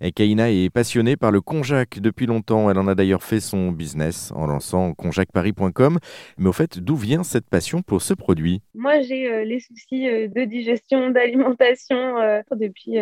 Et Kaina est passionnée par le konjac depuis longtemps. Elle en a d'ailleurs fait son business en lançant konjacparis.com. Mais au fait, d'où vient cette passion pour ce produit? Moi, j'ai euh, les soucis euh, de digestion, d'alimentation euh, depuis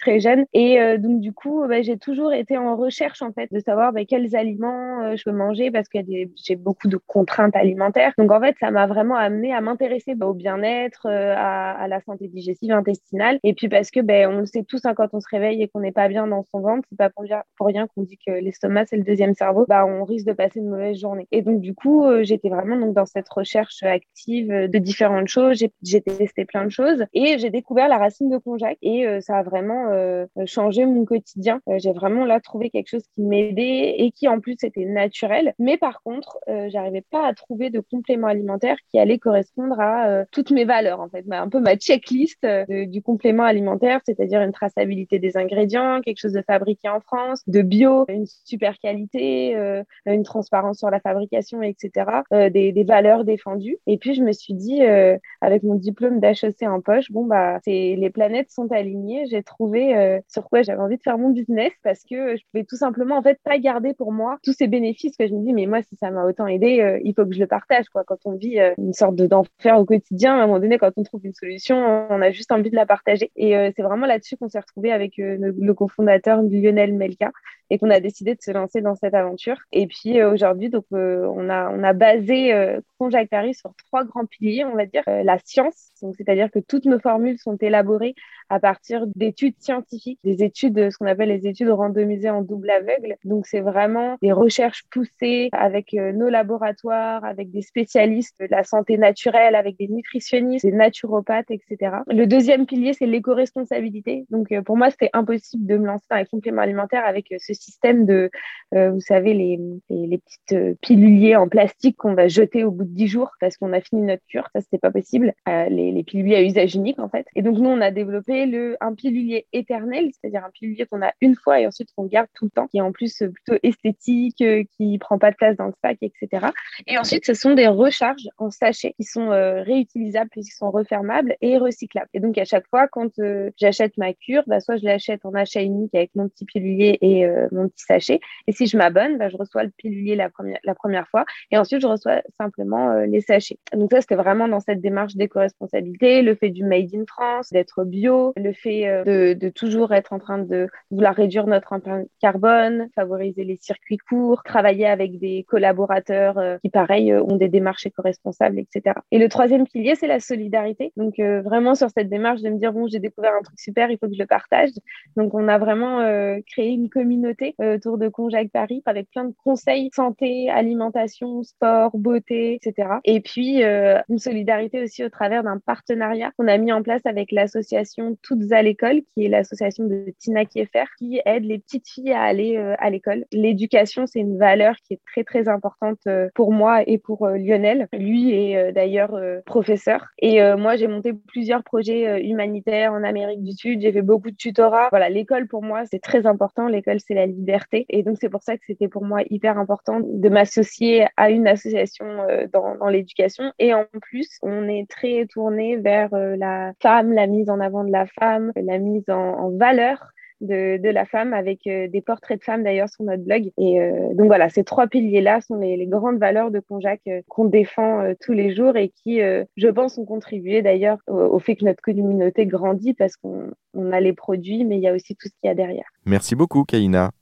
très jeune. Et donc, du coup, bah, j'ai toujours été en recherche, en fait, de savoir bah, quels aliments je peux manger parce que j'ai beaucoup de contraintes alimentaires. Donc, en fait, ça m'a vraiment amené à m'intéresser bah, au bien-être, à, la santé digestive, intestinale. Et puis, parce que, on le sait tous, hein, quand on se réveille et qu'on n'est pas bien dans son ventre, c'est pas pour, rien qu'on dit que l'estomac, c'est le deuxième cerveau, bah, on risque de passer une mauvaise journée. Et donc, du coup, j'étais vraiment donc, dans cette recherche active de différentes choses. J'ai testé plein de choses et j'ai découvert la racine de konjac et euh, ça a vraiment euh, changé mon quotidien. Euh, j'ai vraiment là trouvé quelque chose qui m'aidait et qui en plus était naturel. Mais par contre, j'arrivais pas à trouver de complément alimentaire qui allait correspondre à toutes mes valeurs en fait, un peu ma checklist du complément alimentaire, c'est-à-dire une traçabilité des ingrédients, quelque de fabriqué en France, de bio, une super qualité, une transparence sur la fabrication, etc. Des, des, valeurs défendues. Et puis je me suis dit, avec mon diplôme d'HEC en poche, bon, bah, les planètes sont alignées. J'ai trouvé euh, sur quoi j'avais envie de faire mon business parce que je pouvais tout simplement, en fait, pas garder pour moi tous ces bénéfices que je me dis, mais moi, si ça m'a autant aidé, euh, il faut que je le partage, quoi. Quand on vit euh, une sorte de, d'enfer au quotidien, à un moment donné, quand on trouve une solution, on a juste envie de la partager. Et c'est vraiment là-dessus qu'on s'est retrouvé avec le, le cofondateur Lionel Melka et qu'on a décidé de se lancer dans cette aventure. Et puis aujourd'hui, donc, on, a, on a basé euh, Conjac Paris sur trois grands piliers, on va dire. la science, c'est-à-dire que toutes nos formules sont élaborées à partir d'études scientifiques, des études, ce qu'on appelle les études randomisées en double aveugle. Donc, c'est vraiment des recherches poussées avec euh, nos laboratoires, avec des spécialistes de la santé naturelle, avec des nutritionnistes, des naturopathes, etc. Le deuxième pilier, c'est l'éco-responsabilité. Donc, euh, pour moi, c'était impossible de me lancer dans les compléments alimentaires avec euh, ce système de, vous savez, les, les, petites piluliers en plastique qu'on va jeter au bout de 10 jours parce qu'on a fini notre cure. Ça, c'était pas possible. les les piluliers à usage unique en fait. Et donc nous, on a développé le, un pilulier éternel, c'est-à-dire un pilulier qu'on a une fois et ensuite qu'on garde tout le temps, qui est en plus plutôt esthétique, euh, qui prend pas de place dans le sac, etc. Et ensuite, ce sont des recharges en sachet qui sont euh, réutilisables puisqu'ils sont refermables et recyclables. Et donc à chaque fois, quand euh, j'achète ma cure, bah, soit je l'achète en achat unique avec mon petit pilulier et mon petit sachet. Et si je m'abonne, bah, je reçois le pilulier la première, la première fois et ensuite je reçois simplement les sachets. Donc ça, c'était vraiment dans cette démarche d'éco-responsabilité le fait du made in France, d'être bio, le fait euh, de, toujours être en train de vouloir réduire notre empreinte carbone, favoriser les circuits courts, travailler avec des collaborateurs euh, qui, pareil, euh, ont des démarches éco-responsables, etc. Et le troisième pilier, c'est la solidarité. Donc, vraiment sur cette démarche de me dire, bon, j'ai découvert un truc super, il faut que je le partage. Donc, on a vraiment créé une communauté autour de Conjac Paris avec plein de conseils santé, alimentation, sport, beauté, etc. Et puis, une solidarité aussi au travers d'un partenariat qu'on a mis en place avec l'association Toutes à l'école, qui est l'association de Tina Kieffer, qui aide les petites filles à aller euh, à l'école. L'éducation, c'est une valeur qui est très, très importante euh, pour moi et pour euh, Lionel. Lui est d'ailleurs professeur. Et moi, j'ai monté plusieurs projets humanitaires en Amérique du Sud. J'ai fait beaucoup de tutorat. Voilà, l'école, pour moi, c'est très important. L'école, c'est la liberté. Et donc, c'est pour ça que c'était pour moi hyper important de m'associer à une association dans, dans l'éducation. Et en plus, on est très tourné vers euh, la femme, la mise en avant de la femme, la mise en, valeur de, la femme avec euh, des portraits de femmes d'ailleurs sur notre blog. Et euh, donc voilà, ces trois piliers-là sont les, grandes valeurs de Conjac qu'on défend tous les jours et qui, je pense, ont contribué d'ailleurs au, fait que notre communauté grandit parce qu'on a les produits, mais il y a aussi tout ce qu'il y a derrière. Merci beaucoup, Kaina.